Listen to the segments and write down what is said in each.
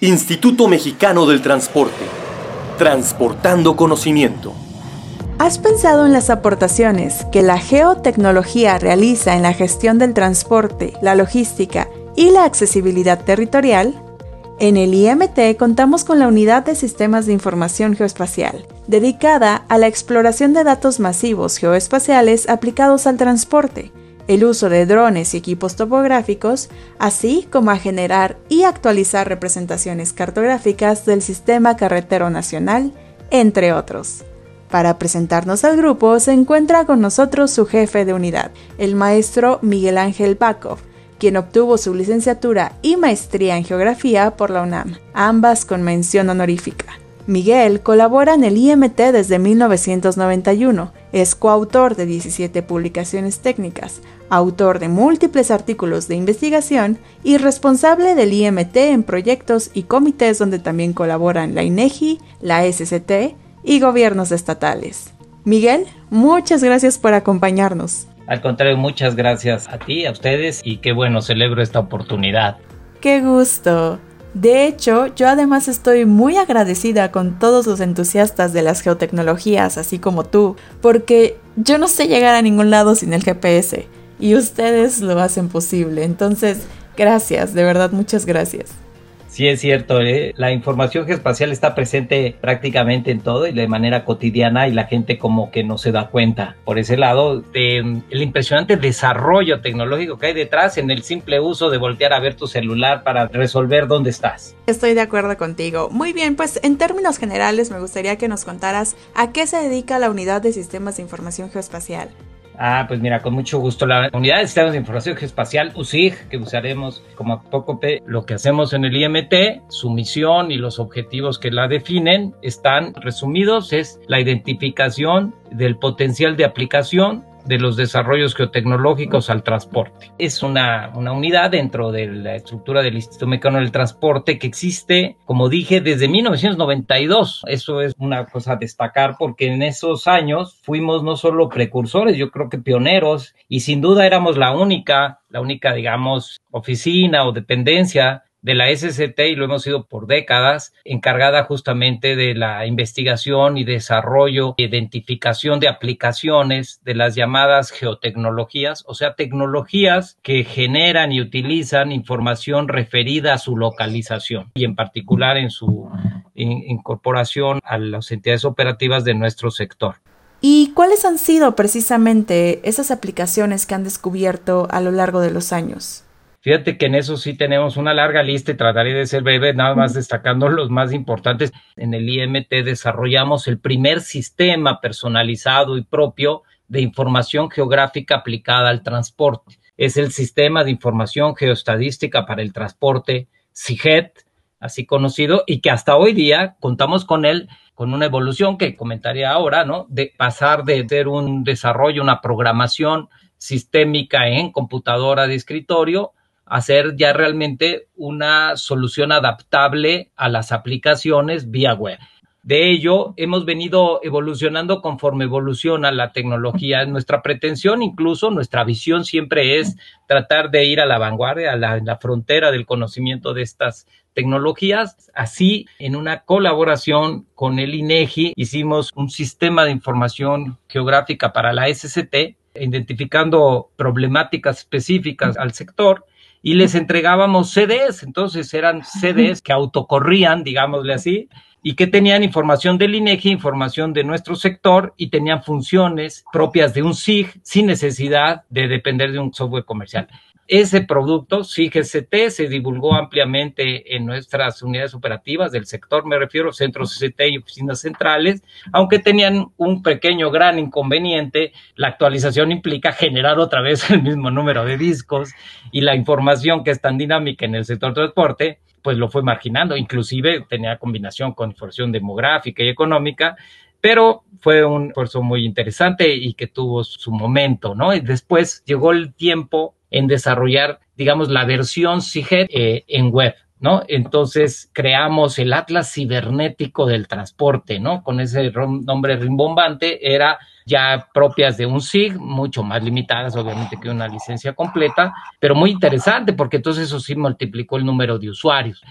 Instituto Mexicano del Transporte. Transportando conocimiento. ¿Has pensado en las aportaciones que la geotecnología realiza en la gestión del transporte, la logística y la accesibilidad territorial? En el IMT contamos con la Unidad de Sistemas de Información Geoespacial, dedicada a la exploración de datos masivos geoespaciales aplicados al transporte el uso de drones y equipos topográficos, así como a generar y actualizar representaciones cartográficas del Sistema Carretero Nacional, entre otros. Para presentarnos al grupo se encuentra con nosotros su jefe de unidad, el maestro Miguel Ángel Bakov, quien obtuvo su licenciatura y maestría en geografía por la UNAM, ambas con mención honorífica. Miguel colabora en el IMT desde 1991, es coautor de 17 publicaciones técnicas, autor de múltiples artículos de investigación y responsable del IMT en proyectos y comités donde también colaboran la INEGI, la SCT y gobiernos estatales. Miguel, muchas gracias por acompañarnos. Al contrario, muchas gracias a ti, a ustedes y qué bueno, celebro esta oportunidad. ¡Qué gusto! De hecho, yo además estoy muy agradecida con todos los entusiastas de las geotecnologías, así como tú, porque yo no sé llegar a ningún lado sin el GPS y ustedes lo hacen posible. Entonces, gracias, de verdad, muchas gracias. Sí, es cierto, ¿eh? la información geoespacial está presente prácticamente en todo y de manera cotidiana y la gente como que no se da cuenta. Por ese lado, el impresionante desarrollo tecnológico que hay detrás en el simple uso de voltear a ver tu celular para resolver dónde estás. Estoy de acuerdo contigo. Muy bien, pues en términos generales me gustaría que nos contaras a qué se dedica la Unidad de Sistemas de Información Geoespacial. Ah, pues mira, con mucho gusto. La Unidad de Sistemas de Información Geoespacial, USIG, que usaremos como poco lo que hacemos en el IMT, su misión y los objetivos que la definen están resumidos, es la identificación del potencial de aplicación de los desarrollos geotecnológicos al transporte. Es una, una unidad dentro de la estructura del Instituto Mexicano del Transporte que existe, como dije, desde 1992. Eso es una cosa a destacar porque en esos años fuimos no solo precursores, yo creo que pioneros y sin duda éramos la única, la única, digamos, oficina o dependencia de la SCT y lo hemos sido por décadas, encargada justamente de la investigación y desarrollo, identificación de aplicaciones de las llamadas geotecnologías, o sea, tecnologías que generan y utilizan información referida a su localización y en particular en su incorporación a las entidades operativas de nuestro sector. ¿Y cuáles han sido precisamente esas aplicaciones que han descubierto a lo largo de los años? Fíjate que en eso sí tenemos una larga lista y trataré de ser breve, nada más destacando los más importantes. En el IMT desarrollamos el primer sistema personalizado y propio de información geográfica aplicada al transporte. Es el Sistema de Información Geoestadística para el Transporte, SIGET, así conocido, y que hasta hoy día contamos con él con una evolución que comentaré ahora, ¿no? De pasar de ser un desarrollo, una programación sistémica en computadora de escritorio hacer ya realmente una solución adaptable a las aplicaciones vía web. De ello, hemos venido evolucionando conforme evoluciona la tecnología. Nuestra pretensión, incluso nuestra visión siempre es tratar de ir a la vanguardia, a la, frontera del conocimiento de estas tecnologías. Así, en una colaboración con el INEGI, hicimos un sistema de información geográfica para la SCT, identificando problemáticas específicas al sector y les entregábamos CDs, entonces eran CDs que autocorrían, digámosle así, y que tenían información del INEGI, información de nuestro sector y tenían funciones propias de un SIG sin necesidad de depender de un software comercial. Ese producto, SIG-ST, se divulgó ampliamente en nuestras unidades operativas del sector, me refiero centros ST y oficinas centrales, aunque tenían un pequeño gran inconveniente. La actualización implica generar otra vez el mismo número de discos y la información que es tan dinámica en el sector transporte, pues lo fue marginando. Inclusive tenía combinación con información demográfica y económica pero fue un esfuerzo muy interesante y que tuvo su momento, ¿no? Y después llegó el tiempo en desarrollar, digamos, la versión CIGET eh, en web. ¿no? Entonces creamos el Atlas Cibernético del Transporte, ¿no? Con ese nombre rimbombante, era ya propias de un SIG, mucho más limitadas, obviamente, que una licencia completa, pero muy interesante porque entonces eso sí multiplicó el número de usuarios.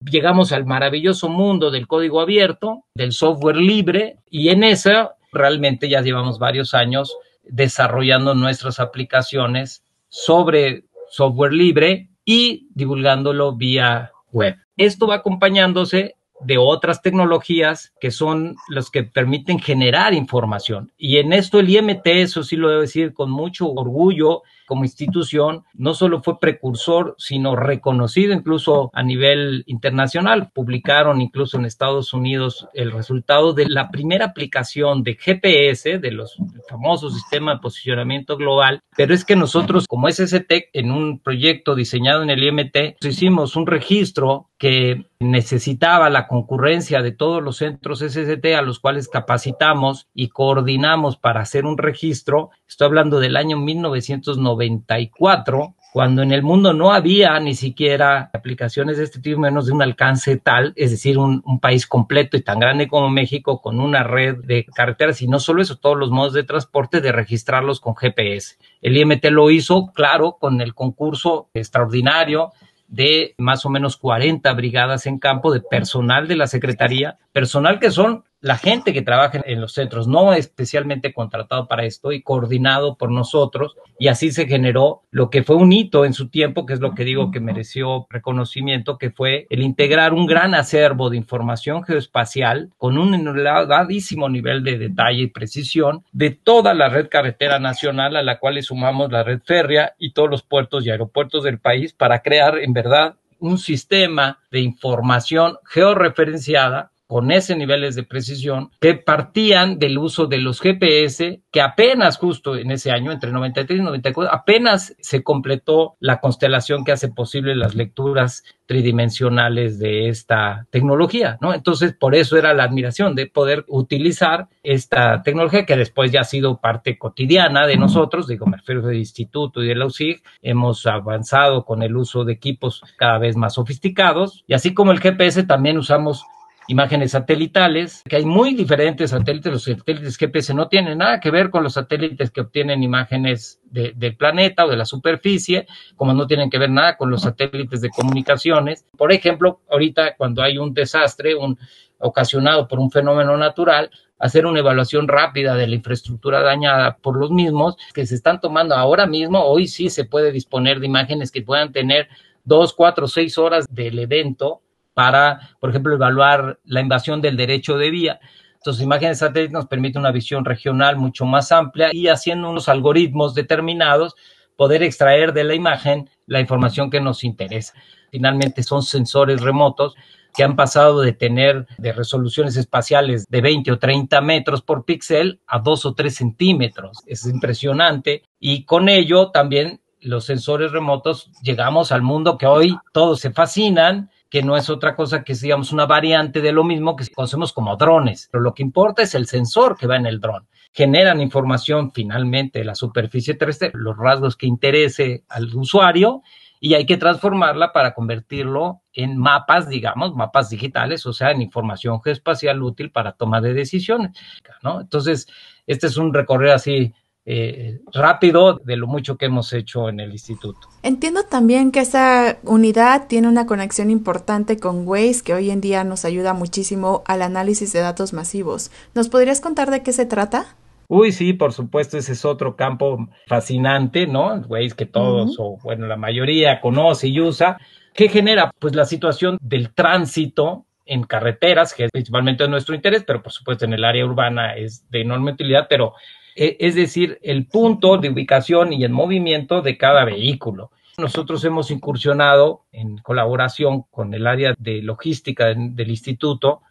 llegamos al maravilloso mundo del código abierto, del software libre, y en eso realmente ya llevamos varios años desarrollando nuestras aplicaciones sobre software libre y divulgándolo vía web. Esto va acompañándose de otras tecnologías que son las que permiten generar información. Y en esto el IMT, eso sí lo debo decir con mucho orgullo, como institución no solo fue precursor, sino reconocido incluso a nivel internacional. Publicaron incluso en Estados Unidos el resultado de la primera aplicación de GPS, de los famosos sistemas de posicionamiento global, pero es que nosotros como SST en un proyecto diseñado en el IMT hicimos un registro que necesitaba la concurrencia de todos los centros SST a los cuales capacitamos y coordinamos para hacer un registro. Estoy hablando del año 1990 94, cuando en el mundo no había ni siquiera aplicaciones de este tipo, menos de un alcance tal, es decir, un, un, país completo y tan grande como México, con una red de carreteras y no solo eso, todos los modos de transporte, de registrarlos con GPS. El IMT lo hizo, claro, con el concurso extraordinario de más o menos 40 brigadas en campo de personal de la Secretaría, personal que son la gente que trabaja en los centros, no especialmente contratado para esto y coordinado por nosotros, y así se generó lo que fue un hito en su tiempo, que es lo que digo que mereció reconocimiento, que fue el integrar un gran acervo de información geoespacial con un elevadísimo nivel de detalle y precisión de toda la red carretera nacional a la cual le sumamos la red férrea y todos los puertos y aeropuertos del país para crear en verdad un sistema de información georreferenciada con ese niveles de precisión que partían del uso de los GPS que apenas justo en ese año entre 93 y 94 apenas se completó la constelación que hace posible las lecturas tridimensionales de esta tecnología, ¿no? Entonces, por eso era la admiración de poder utilizar esta tecnología que después ya ha sido parte cotidiana de nosotros, digo, me refiero del instituto y de la UCIG, hemos avanzado con el uso de equipos cada vez más sofisticados. Y así como el GPS también usamos imágenes satelitales, que hay muy diferentes satélites. Los satélites GPS no tienen nada que ver con los satélites que obtienen imágenes del planeta o de la superficie, como no tienen que ver nada con los satélites de comunicaciones. Por ejemplo, ahorita cuando hay un desastre, un ocasionado por un fenómeno natural, hacer una evaluación rápida de la infraestructura dañada por los mismos que se están tomando ahora mismo. Hoy sí se puede disponer de imágenes que puedan tener dos, cuatro, seis horas del evento para, por ejemplo, evaluar la invasión del derecho de vía. Entonces, imágenes satélites nos permite una visión regional mucho más amplia y haciendo unos algoritmos determinados, poder extraer de la imagen la información que nos interesa. Finalmente, son sensores remotos que han pasado de tener de resoluciones espaciales de 20 o 30 metros por píxel a 2 o 3 centímetros. Es impresionante y con ello también los sensores remotos llegamos al mundo que hoy todos se fascinan que no es otra cosa que, digamos, una variante de lo mismo que conocemos como drones. Pero lo que importa es el sensor que va en el dron. Generan información finalmente de la superficie terrestre, los rasgos que interese al usuario, y hay que transformarla para convertirlo en mapas, digamos, mapas digitales, o sea, en información geoespacial útil para toma de decisiones, ¿no? Entonces, este es un recorrido así eh, rápido de lo mucho que hemos hecho en el instituto. Entiendo también que esa unidad tiene una conexión importante con Waze que hoy en día nos ayuda muchísimo al análisis de datos masivos. ¿Nos podrías contar de qué se trata? Uy, sí, por supuesto, ese es otro campo fascinante, ¿no? Waze que todos, o bueno, la mayoría conoce y usa. ¿Qué genera? Pues la situación del tránsito en carreteras, que es principalmente nuestro interés, pero por supuesto en el área urbana es de enorme utilidad, pero es decir, el punto de ubicación y el movimiento de cada vehículo. Nosotros hemos incursionado en colaboración con el área de logística del instituto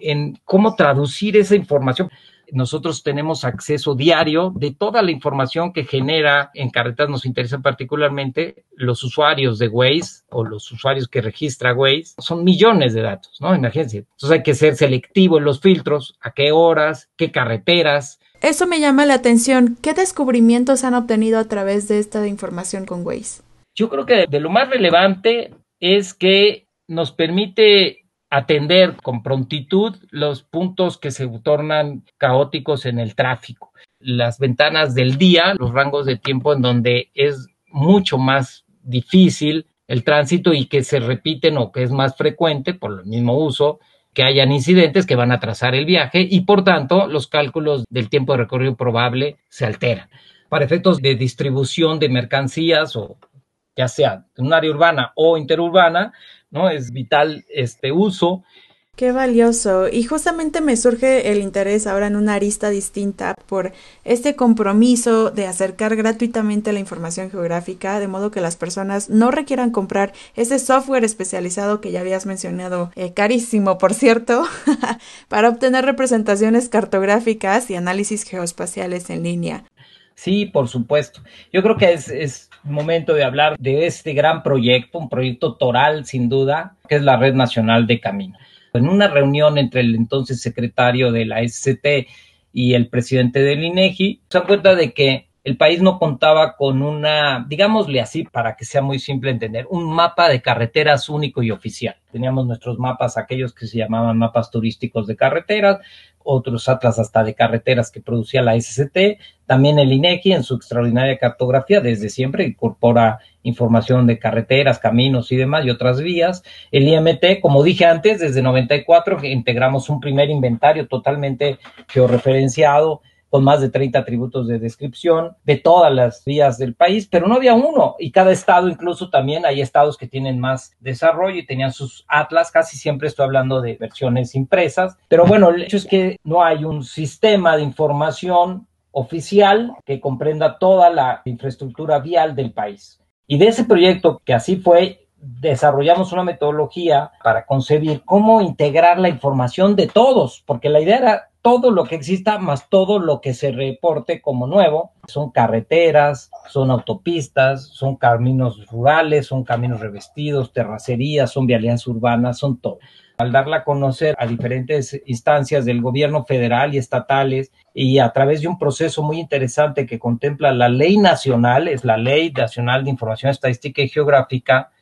en cómo traducir esa información. Nosotros tenemos acceso diario de toda la información que genera en carreteras, nos interesa particularmente los usuarios de Waze o los usuarios que registra Waze. Son millones de datos, ¿no? Imagínense. Entonces hay que ser selectivo en los filtros, a qué horas, qué carreteras, eso me llama la atención. ¿Qué descubrimientos han obtenido a través de esta información con Waze? Yo creo que de lo más relevante es que nos permite atender con prontitud los puntos que se tornan caóticos en el tráfico. Las ventanas del día, los rangos de tiempo en donde es mucho más difícil el tránsito y que se repiten o que es más frecuente por el mismo uso que hayan incidentes que van a trazar el viaje y por tanto los cálculos del tiempo de recorrido probable se alteran. Para efectos de distribución de mercancías o ya sea en un área urbana o interurbana, ¿no? Es vital este uso Qué valioso. Y justamente me surge el interés ahora en una arista distinta por este compromiso de acercar gratuitamente la información geográfica, de modo que las personas no requieran comprar ese software especializado que ya habías mencionado, eh, carísimo, por cierto, para obtener representaciones cartográficas y análisis geoespaciales en línea. Sí, por supuesto. Yo creo que es, es momento de hablar de este gran proyecto, un proyecto toral sin duda, que es la Red Nacional de Caminos en una reunión entre el entonces secretario de la SCT y el presidente del INEGI, se dan cuenta de que el país no contaba con una, digámosle así, para que sea muy simple entender, un mapa de carreteras único y oficial. Teníamos nuestros mapas, aquellos que se llamaban mapas turísticos de carreteras, otros atlas hasta de carreteras que producía la SCT, también el INEGI en su extraordinaria cartografía desde siempre incorpora información de carreteras, caminos y demás y otras vías. El IMT, como dije antes, desde 94 integramos un primer inventario totalmente georreferenciado con más de 30 atributos de descripción de todas las vías del país, pero no había uno. Y cada estado incluso también hay estados que tienen más desarrollo y tenían sus atlas, casi siempre estoy hablando de versiones impresas, pero bueno, el hecho es que no hay un sistema de información oficial que comprenda toda la infraestructura vial del país. Y de ese proyecto, que así fue, desarrollamos una metodología para concebir cómo integrar la información de todos, porque la idea era todo lo que exista más todo lo que se reporte como nuevo. Son carreteras, son autopistas, son caminos rurales, son caminos revestidos, terracerías, son vialidades urbanas, son todo. Al darla a conocer a diferentes instancias del gobierno federal y estatales y a través de un proceso muy interesante que contempla la ley nacional, es la Ley Nacional de Información Estadística y Geográfica,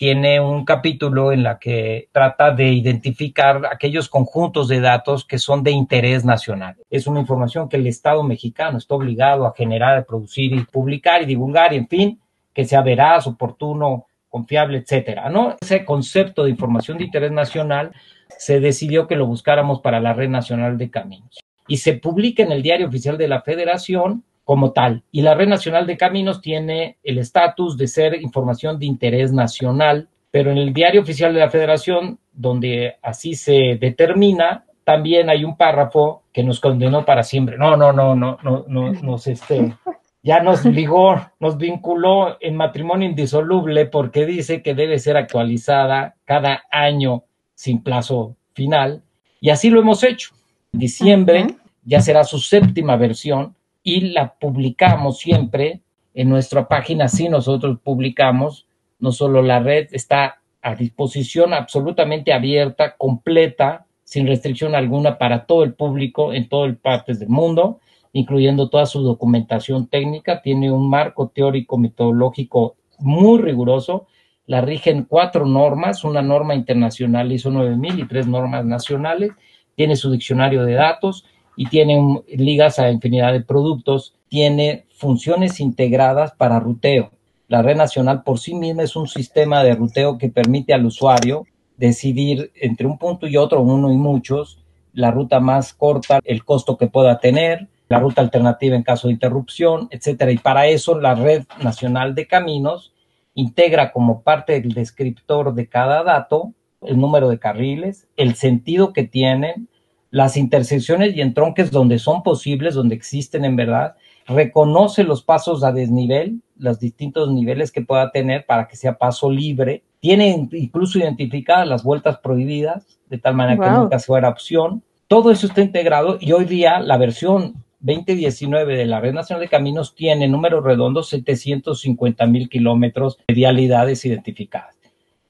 tiene un capítulo en la que trata de identificar aquellos conjuntos de datos que son de interés nacional. Es una información que el Estado mexicano está obligado a generar, producir y publicar y divulgar, y en fin, que sea veraz, oportuno, confiable, etcétera, ¿no? Ese concepto de información de interés nacional se decidió que lo buscáramos para la Red Nacional de Caminos y se publica en el Diario Oficial de la Federación como tal. Y la Red Nacional de Caminos tiene el estatus de ser información de interés nacional, pero en el diario oficial de la Federación, donde así se determina, también hay un párrafo que nos condenó para siempre. No, no, no, no, no, no, nos este, ya nos ligó, nos vinculó en matrimonio indisoluble porque dice que debe ser actualizada cada año sin plazo final. Y así lo hemos hecho. En diciembre ya será su séptima versión y la publicamos siempre en nuestra página. Sí, nosotros publicamos, no solo la red está a disposición absolutamente abierta, completa, sin restricción alguna para todo el público en todas partes del mundo, incluyendo toda su documentación técnica. Tiene un marco teórico metodológico muy riguroso. La rigen cuatro normas, una norma internacional ISO 9000 y tres normas nacionales. Tiene su diccionario de datos y tiene ligas a infinidad de productos, tiene funciones integradas para ruteo. La red nacional por sí misma es un sistema de ruteo que permite al usuario decidir entre un punto y otro, uno y muchos, la ruta más corta, el costo que pueda tener, la ruta alternativa en caso de interrupción, etcétera. Y para eso la red nacional de caminos integra como parte del descriptor de cada dato el número de carriles, el sentido que tienen, las intersecciones y entronques donde son posibles, donde existen en verdad, reconoce los pasos a desnivel, los distintos niveles que pueda tener para que sea paso libre, tiene incluso identificadas las vueltas prohibidas, de tal manera que nunca fuera opción. Todo eso está integrado y hoy día la versión 2019 de la Red Nacional de Caminos tiene números redondos 750 mil kilómetros de vialidades identificadas.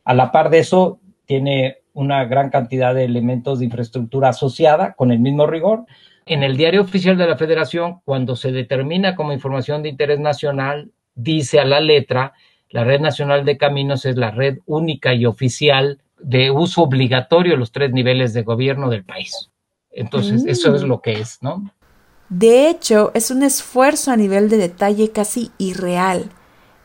A la par de eso, tiene una gran cantidad de elementos de infraestructura asociada con el mismo rigor. En el diario oficial de la Federación, cuando se determina como información de interés nacional, dice a la letra, la Red Nacional de Caminos es la red única y oficial de uso obligatorio de los tres niveles de gobierno del país. Entonces, eso es lo que es, ¿no? De hecho, es un esfuerzo a nivel de detalle casi irreal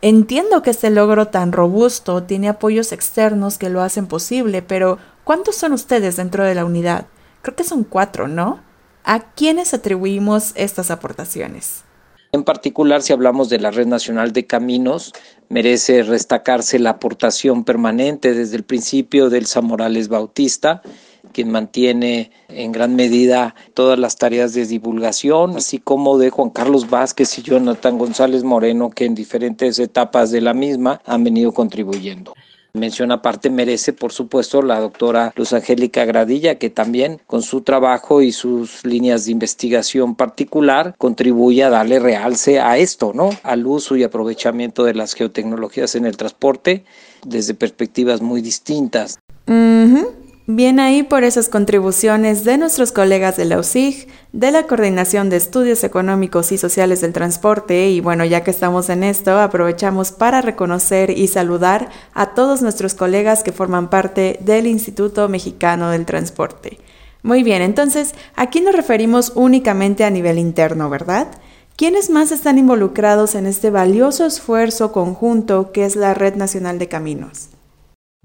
Entiendo que este logro tan robusto tiene apoyos externos que lo hacen posible, pero ¿cuántos son ustedes dentro de la unidad? Creo que son cuatro, ¿no? ¿A quiénes atribuimos estas aportaciones? En particular, si hablamos de la Red Nacional de Caminos, merece destacarse la aportación permanente desde el principio del Zamorales Bautista, quien mantiene en gran medida todas las tareas de divulgación, así como de Juan Carlos Vázquez y Jonathan González Moreno, que en diferentes etapas de la misma han venido contribuyendo. Mención aparte merece, por supuesto, la doctora Luz Angélica Gradilla, que también con su trabajo y sus líneas de investigación particular contribuye a darle realce a esto, ¿no? Al uso y aprovechamiento de las geotecnologías en el transporte desde perspectivas muy distintas. Bien ahí por esas contribuciones de nuestros colegas de la USIG, de la Coordinación de Estudios Económicos y Sociales del Transporte y bueno, ya que estamos en esto, aprovechamos para reconocer y saludar a todos nuestros colegas que forman parte del Instituto Mexicano del Transporte. Muy bien, entonces aquí nos referimos únicamente a nivel interno, ¿verdad? ¿Quiénes más están involucrados en este valioso esfuerzo conjunto que es la Red Nacional de Caminos?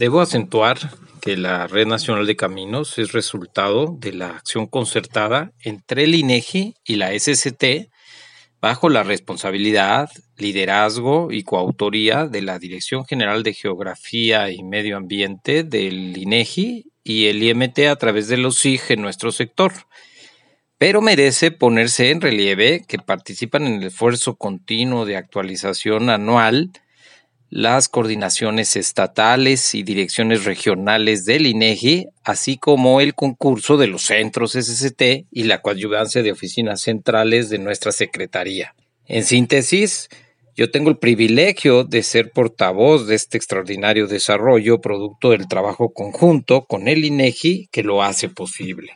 Debo acentuar que la Red Nacional de Caminos es resultado de la acción concertada entre el INEGI y la SCT bajo la responsabilidad, liderazgo y coautoría de la Dirección General de Geografía y Medio Ambiente del INEGI y el IMT a través de los SIG en nuestro sector. Pero merece ponerse en relieve que participan en el esfuerzo continuo de actualización anual las coordinaciones estatales y direcciones regionales del INEGI, así como el concurso de los centros SST y la coadyuvancia de oficinas centrales de nuestra Secretaría. En síntesis, yo tengo el privilegio de ser portavoz de este extraordinario desarrollo producto del trabajo conjunto con el INEGI que lo hace posible.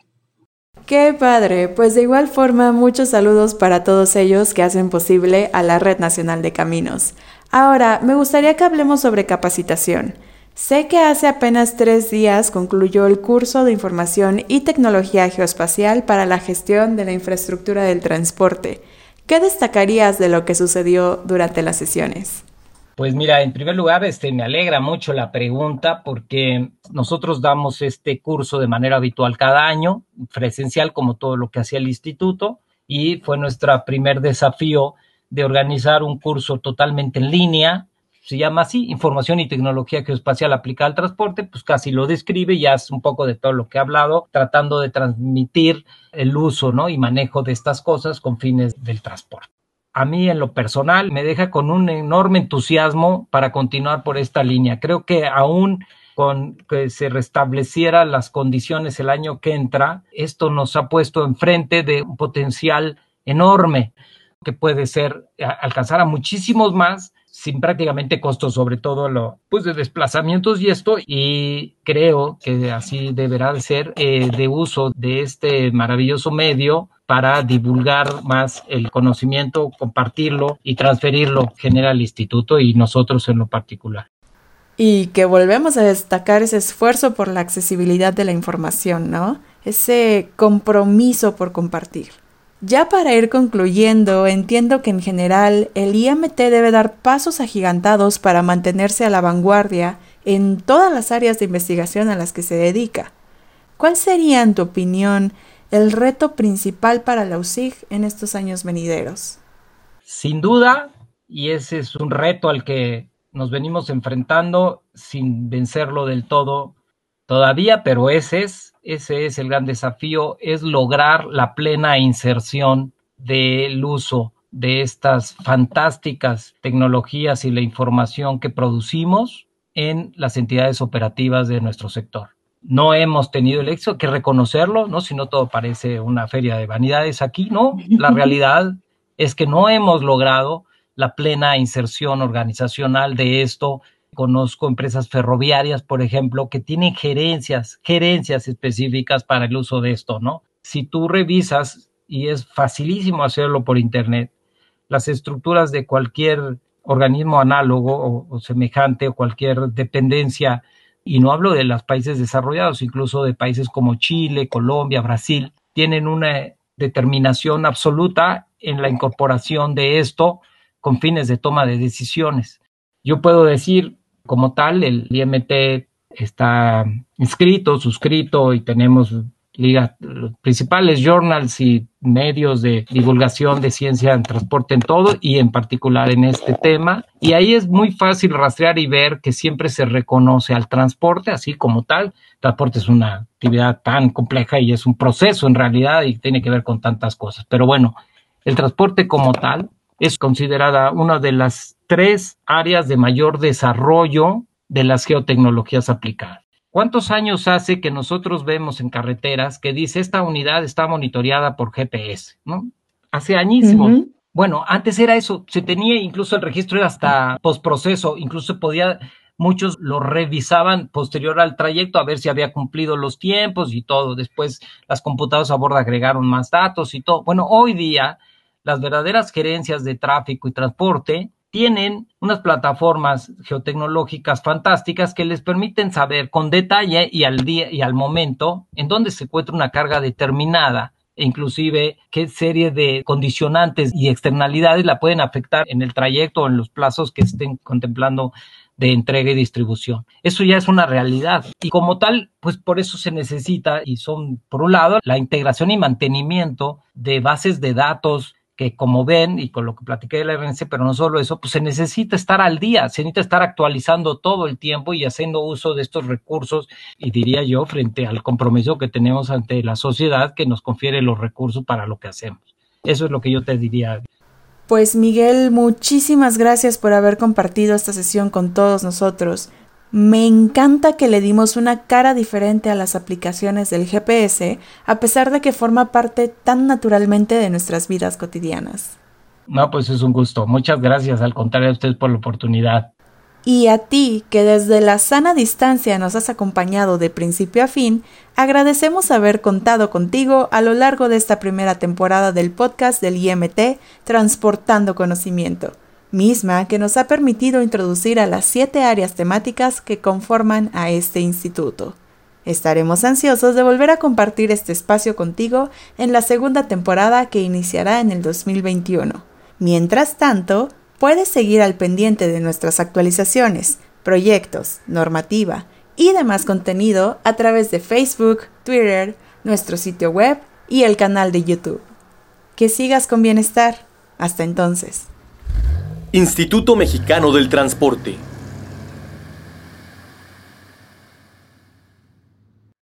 Qué padre, pues de igual forma muchos saludos para todos ellos que hacen posible a la Red Nacional de Caminos. Ahora, me gustaría que hablemos sobre capacitación. Sé que hace apenas tres días concluyó el curso de Información y Tecnología Geoespacial para la gestión de la infraestructura del transporte. ¿Qué destacarías de lo que sucedió durante las sesiones? Pues mira, en primer lugar, este, me alegra mucho la pregunta porque nosotros damos este curso de manera habitual cada año, presencial como todo lo que hacía el instituto, y fue nuestro primer desafío de organizar un curso totalmente en línea, se llama así, Información y Tecnología Geoespacial aplicada al transporte, pues casi lo describe, ya es un poco de todo lo que he hablado, tratando de transmitir el uso ¿no? y manejo de estas cosas con fines del transporte. A mí en lo personal me deja con un enorme entusiasmo para continuar por esta línea. Creo que aún con que se restablecieran las condiciones el año que entra, esto nos ha puesto enfrente de un potencial enorme que puede ser alcanzar a muchísimos más sin prácticamente costos, sobre todo lo pues de desplazamientos y esto, y creo que así deberá de ser eh, de uso de este maravilloso medio para divulgar más el conocimiento, compartirlo y transferirlo genera el instituto y nosotros en lo particular. Y que volvemos a destacar ese esfuerzo por la accesibilidad de la información, ¿no? Ese compromiso por compartir. Ya para ir concluyendo, entiendo que en general el IMT debe dar pasos agigantados para mantenerse a la vanguardia en todas las áreas de investigación a las que se dedica. ¿Cuál sería, en tu opinión, el reto principal para la USIG en estos años venideros? Sin duda, y ese es un reto al que nos venimos enfrentando sin vencerlo del todo todavía, pero ese es ese es el gran desafío, es lograr la plena inserción del uso de estas fantásticas tecnologías y la información que producimos en las entidades operativas de nuestro sector. No hemos tenido el éxito, hay que reconocerlo, ¿no? Si no todo parece una feria de vanidades aquí, ¿no? La realidad es que no hemos logrado la plena inserción organizacional de esto Conozco empresas ferroviarias, por ejemplo, que tienen gerencias, gerencias específicas para el uso de esto, ¿no? Si tú revisas, y es facilísimo hacerlo por Internet, las estructuras de cualquier organismo análogo o, semejante o cualquier dependencia, y no hablo de los países desarrollados, incluso de países como Chile, Colombia, Brasil, tienen una determinación absoluta en la incorporación de esto con fines de toma de decisiones Yo puedo decir, como tal, el IMT está inscrito, suscrito y tenemos los principales journals y medios de divulgación de ciencia en transporte en todo y en particular en este tema. Y ahí es muy fácil rastrear y ver que siempre se reconoce al transporte así como tal. transporte es una actividad tan compleja y es un proceso en realidad y tiene que ver con tantas cosas. Pero bueno, el transporte como tal es considerada una de las tres áreas de mayor desarrollo de las geotecnologías aplicadas. ¿Cuántos años hace que nosotros vemos en carreteras que dice esta unidad está monitoreada por GPS? ¿no? Hace añísimos. Bueno, antes era eso, se tenía incluso el registro hasta postproceso, incluso podía, muchos lo revisaban posterior al trayecto a ver si había cumplido los tiempos y todo. Después las computadoras a bordo agregaron más datos y todo. Bueno, hoy día las verdaderas gerencias de tráfico y transporte tienen unas plataformas geotecnológicas fantásticas que les permiten saber con detalle y al día y al momento en dónde se encuentra una carga determinada e inclusive qué serie de condicionantes y externalidades la pueden afectar en el trayecto o en los plazos que estén contemplando de entrega y distribución. Eso ya es una realidad y como tal, pues por eso se necesita y son, por un lado, la integración y mantenimiento de bases de datos que como ven y con lo que platiqué de la RNC, pero no solo eso, pues se necesita estar al día, se necesita estar actualizando todo el tiempo y haciendo uso de estos recursos y diría yo frente al compromiso que tenemos ante la sociedad que nos confiere los recursos para lo que hacemos. Eso es lo que yo te diría. Pues Miguel, muchísimas gracias por haber compartido esta sesión con todos nosotros. Me encanta que le dimos una cara diferente a las aplicaciones del GPS, a pesar de que forma parte tan naturalmente de nuestras vidas cotidianas. No, pues es un gusto. Muchas gracias, al contrario a ustedes por la oportunidad. Y a ti, que desde la sana distancia nos has acompañado de principio a fin, agradecemos haber contado contigo a lo largo de esta primera temporada del podcast del IMT Transportando Conocimiento misma que nos ha permitido introducir a las siete áreas temáticas que conforman a este instituto. Estaremos ansiosos de volver a compartir este espacio contigo en la segunda temporada que iniciará en el 2021. Mientras tanto, puedes seguir al pendiente de nuestras actualizaciones, proyectos, normativa y demás contenido a través de Facebook, Twitter, nuestro sitio web y el canal de YouTube. Que sigas con bienestar. Hasta entonces. Instituto Mexicano del Transporte